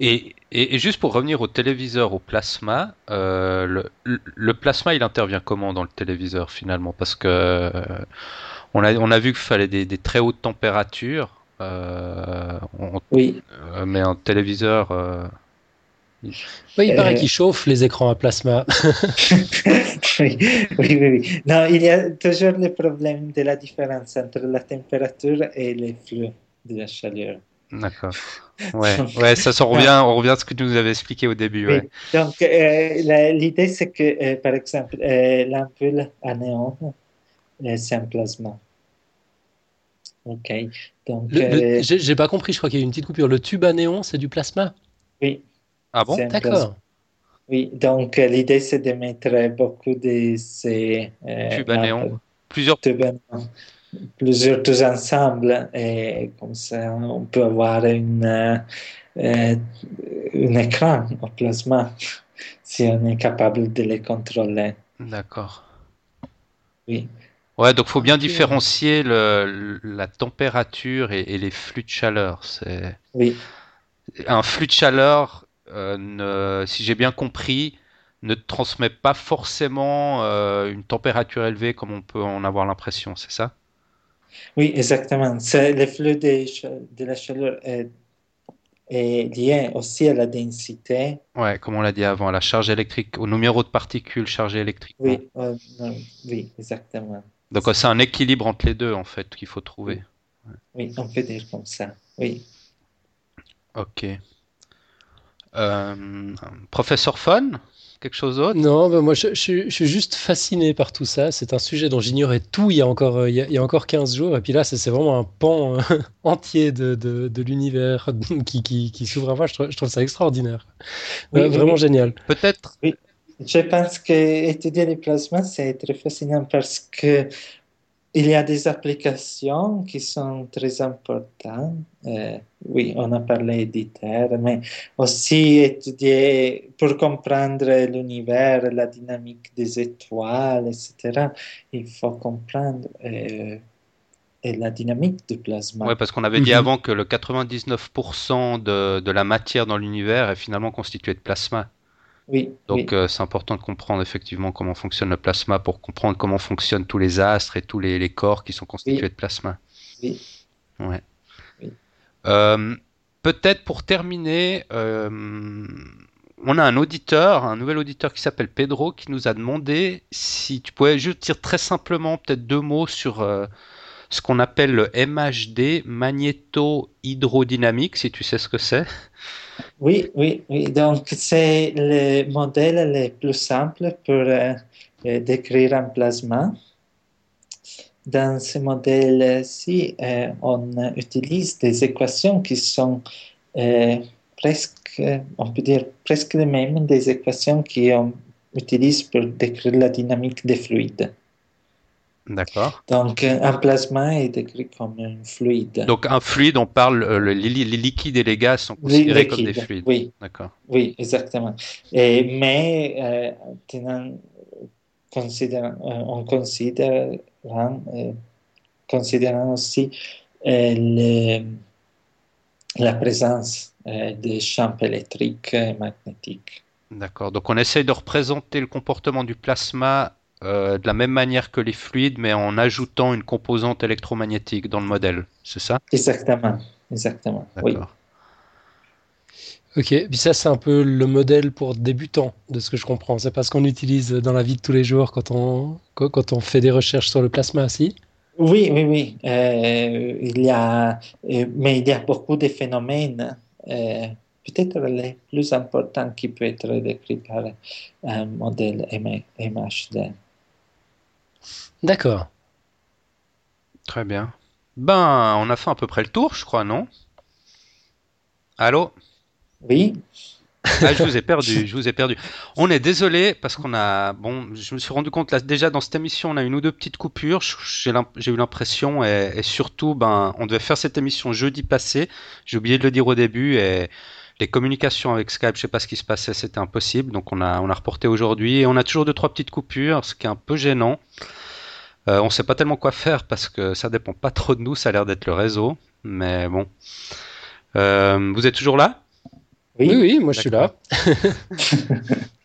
Et, et, juste pour revenir au téléviseur, au plasma, euh, le, plasma, il intervient comment dans le téléviseur finalement? Parce que euh, on, a, on a vu qu'il fallait des, très hautes températures. Euh, oui. mais un téléviseur. Oui, il paraît qu'il chauffe les écrans à plasma. oui, oui, oui, Non, il y a toujours le problème de la différence entre la température et les flux de la chaleur. D'accord. Ouais, ouais, ça, ça revient, on revient à ce que tu nous avais expliqué au début. Ouais. Donc, euh, l'idée, c'est que, euh, par exemple, euh, l'ampoule à néon, c'est un plasma. Ok. Donc, j'ai pas compris, je crois qu'il y a une petite coupure. Le tube à néon, c'est du plasma? Oui. Ah bon? D'accord. Oui, donc l'idée, c'est de mettre beaucoup de ces. tubes à néon. Plusieurs. Tubes à néon plusieurs tous ensemble et comme ça on peut avoir une, euh, un écran au plasma si on est capable de les contrôler. D'accord. Oui. Ouais, donc il faut bien différencier le, la température et, les flux de chaleur. C'est oui. un flux de chaleur, euh, ne, si j'ai bien compris, ne transmet pas forcément euh, une température élevée comme on peut en avoir l'impression, c'est ça? Oui, exactement. Le flux de, de la chaleur est, lié aussi à la densité. Oui, comme on l'a dit avant, à la charge électrique, au numéro de particules chargées électriquement. Oui, oui exactement. Donc c'est un équilibre entre les deux, en fait, qu'il faut trouver. Oui, on peut dire comme ça, oui. Ok. Euh, professeur Fon? Quelque chose d'autre? Non, ben moi je, suis juste fasciné par tout ça. C'est un sujet dont j'ignorais tout il y, a encore, euh, il, y a, encore 15 jours. Et puis là, c'est vraiment un pan euh, entier de, de, l'univers qui, qui, qui s'ouvre à moi. Je trouve, ça extraordinaire. vraiment génial. Peut-être. Je pense que étudier les plasmas, c'est très fascinant parce que il y a des applications qui sont très importantes. Euh, oui, on a parlé d'ITER, mais aussi étudier pour comprendre l'univers, la dynamique des étoiles, etc. Il faut comprendre euh, la dynamique du plasma. Oui, parce qu'on avait dit mhm. avant que le 99% de, de la matière dans l'univers est finalement constituée de plasma. Donc euh, c'est important de comprendre effectivement comment fonctionne le plasma pour comprendre comment fonctionnent tous les astres et tous les, corps qui sont constitués de plasma. Oui. Ouais. Euh, peut-être pour terminer, euh, on a un auditeur, un nouvel auditeur qui s'appelle Pedro, qui nous a demandé si tu pouvais juste dire très simplement peut-être deux mots sur ce qu'on appelle le MHD, magnéto-hydrodynamique, si tu sais ce que c'est. Oui, oui, oui. Donc, c'est le modèle le plus simple pour euh, euh, décrire un plasma. Dans ce modèle-ci, euh, on utilise des équations qui sont presque, on peut dire presque les mêmes des équations qu'on utilise pour décrire la dynamique des fluides. D'accord. Donc, un plasma est décrit comme un fluide. Donc, un fluide, on parle, euh, les, liquides et les gaz sont considérés comme des fluides. Oui. D'accord. Oui, exactement. Et, mais, euh, euh on considère, considérant aussi la présence des champs électriques et magnétiques. D'accord. Donc, on essaye de représenter le comportement du plasma euh, de la même manière que les fluides, mais en ajoutant une composante électromagnétique dans le modèle, c'est ça? Exactement, exactement. Oui. Ok, puis ça c'est un peu le modèle pour débutants, de ce que je comprends. C'est pas ce qu'on utilise dans la vie de tous les jours quand on, quand on fait des recherches sur le plasma, si? Oui, oui, oui. Euh, il y a, euh, mais il y a beaucoup de phénomènes peut-être les plus importants qui peuvent être décrits par un modèle MHD. D'accord. Très bien. Ben, on a fait à peu près le tour, je crois, non? Allô? Oui. Ah, je vous ai perdu, je vous ai perdu. On est désolé parce qu'on a, bon, je me suis rendu compte là déjà dans cette émission, on a une ou deux petites coupures. J'ai eu l'impression et, surtout, ben, on devait faire cette émission jeudi passé. J'ai oublié de le dire au début et les communications avec Skype, je sais pas ce qui se passait, c'était impossible. Donc on a, on a reporté aujourd'hui et on a toujours deux trois petites coupures, ce qui est un peu gênant. Euh, on ne sait pas tellement quoi faire parce que ça dépend pas trop de nous, ça a l'air d'être le réseau. Mais bon. Euh, vous êtes toujours là? Oui, oui, moi je suis là.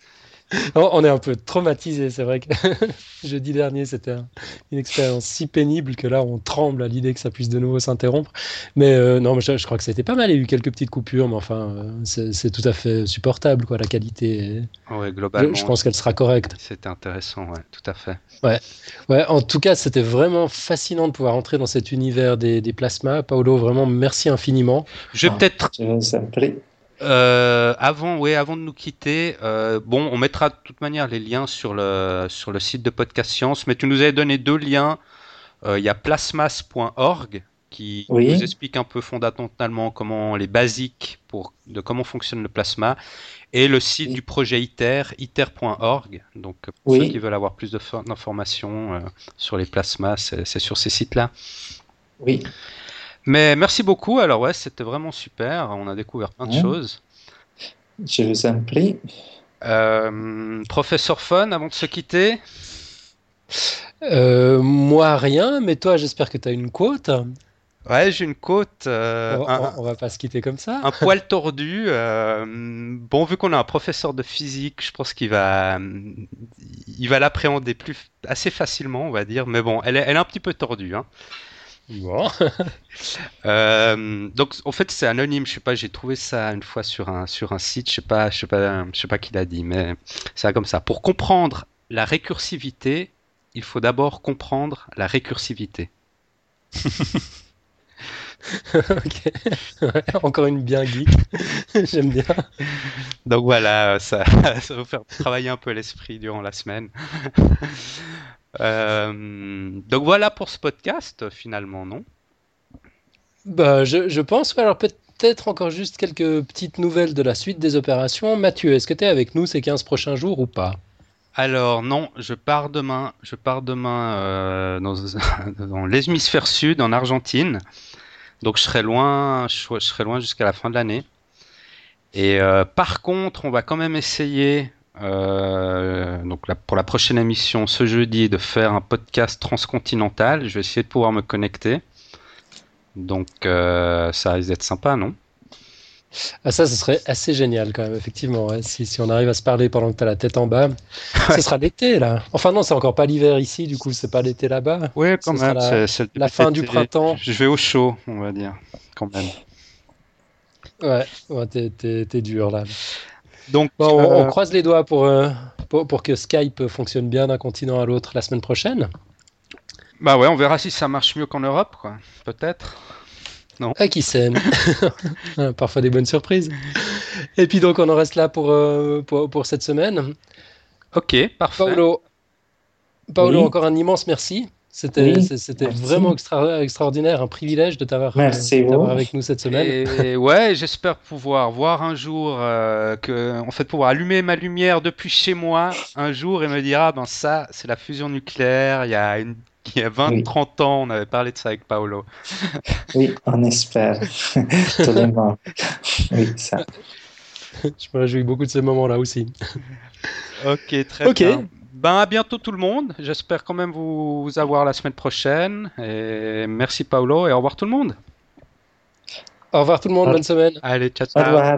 on est un peu traumatisé, c'est vrai que jeudi dernier, c'était une expérience si pénible que là, on tremble à l'idée que ça puisse de nouveau s'interrompre. Mais euh, non, je, je, crois que c'était pas mal. Il y a eu quelques petites coupures, mais enfin, euh, c'est tout à fait supportable, quoi. La qualité. Ouais, globalement. Je, pense qu'elle sera correcte. C'était intéressant, ouais, tout à fait. Ouais, ouais. En tout cas, c'était vraiment fascinant de pouvoir entrer dans cet univers des, des plasmas. Paolo, vraiment, merci infiniment. Je vais ah, peut-être. Ça me plaît. Euh, avant, ouais, avant de nous quitter, euh, bon, on mettra de toute manière les liens sur le, sur le site de Podcast Science, mais tu nous avais donné deux liens. Euh, il y a plasmas.org qui nous explique un peu fondamentalement comment les basiques pour, de comment fonctionne le plasma, et le site du projet ITER, iter.org. Donc, pour ceux qui veulent avoir plus d'informations sur les plasmas, c'est sur ces sites-là. Oui. Mais merci beaucoup. Alors ouais, c'était vraiment super. On a découvert plein de choses. Je vous en prie. Euh, professeur Fun, avant de se quitter euh, Moi, rien, mais toi, j'espère que tu as une quote. Ouais, j'ai une côte. Euh, on, va pas se quitter comme ça. Un poil tordu. bon, vu qu'on a un professeur de physique, je pense qu'il va, il va l'appréhender plus assez facilement, on va dire. Mais bon, elle est, elle est un petit peu tordue. Hein. Bon. Euh, donc en fait c'est anonyme, je sais pas, j'ai trouvé ça une fois sur un sur un site, je sais pas, je sais pas, je sais pas qui l'a dit, mais c'est comme ça. Pour comprendre la récursivité, il faut d'abord comprendre la récursivité. ok, encore une bien geek, j'aime bien. Donc voilà, ça, ça va faire travailler un peu l'esprit durant la semaine. Euh, donc voilà pour ce podcast, finalement, non? Bah, je, je pense. Alors peut-être encore juste quelques petites nouvelles de la suite des opérations. Mathieu, est-ce que tu es avec nous ces 15 prochains jours ou pas? Alors non, je pars demain. Je pars demain euh, dans, dans l'hémisphère sud, en Argentine. Donc je serai loin, je, serai loin jusqu'à la fin de l'année. Et euh, par contre, on va quand même essayer, euh, donc pour la prochaine émission ce jeudi, de faire un podcast transcontinental. Je vais essayer de pouvoir me connecter. Donc ça risque d'être sympa, non? Ah, ça, ce serait assez génial quand même, effectivement. Si, si, on arrive à se parler pendant que tu as la tête en bas, ce sera l'été là. Enfin, non, c'est encore pas l'hiver ici, du coup, c'est pas l'été là-bas. Oui, quand même. C'est la, fin du printemps. Je vais au chaud, on va dire, quand même. Ouais, ouais t'es dur là. Donc, on, euh, croise les doigts pour, euh, pour, pour, que Skype fonctionne bien d'un continent à l'autre la semaine prochaine. Bah ouais, on verra si ça marche mieux qu'en Europe, quoi. Peut-être. Non. Ah, qui s'aime. Parfois des bonnes surprises. Et puis donc on en reste là pour, euh, pour, pour, cette semaine. Ok, parfait. Paolo, Paolo encore un immense merci. C'était c'était vraiment extraordinaire, un privilège de t'avoir euh, avec nous cette semaine. Et, ouais, j'espère pouvoir voir un jour euh, que, en fait, pouvoir allumer ma lumière depuis chez moi un jour et me dire ah ben ça c'est la fusion nucléaire. Il y a une il y a 20-30 ans, on avait parlé de ça avec Paolo. oui, on espère. Totalement. oui, ça. Je me réjouis beaucoup de ces moments-là aussi. ok, très bien. Ben, à bientôt tout le monde. J'espère quand même vous avoir la semaine prochaine. Et merci Paolo et au revoir tout le monde. Au revoir tout le monde, bonne semaine. Allez, ciao, ciao. Au revoir.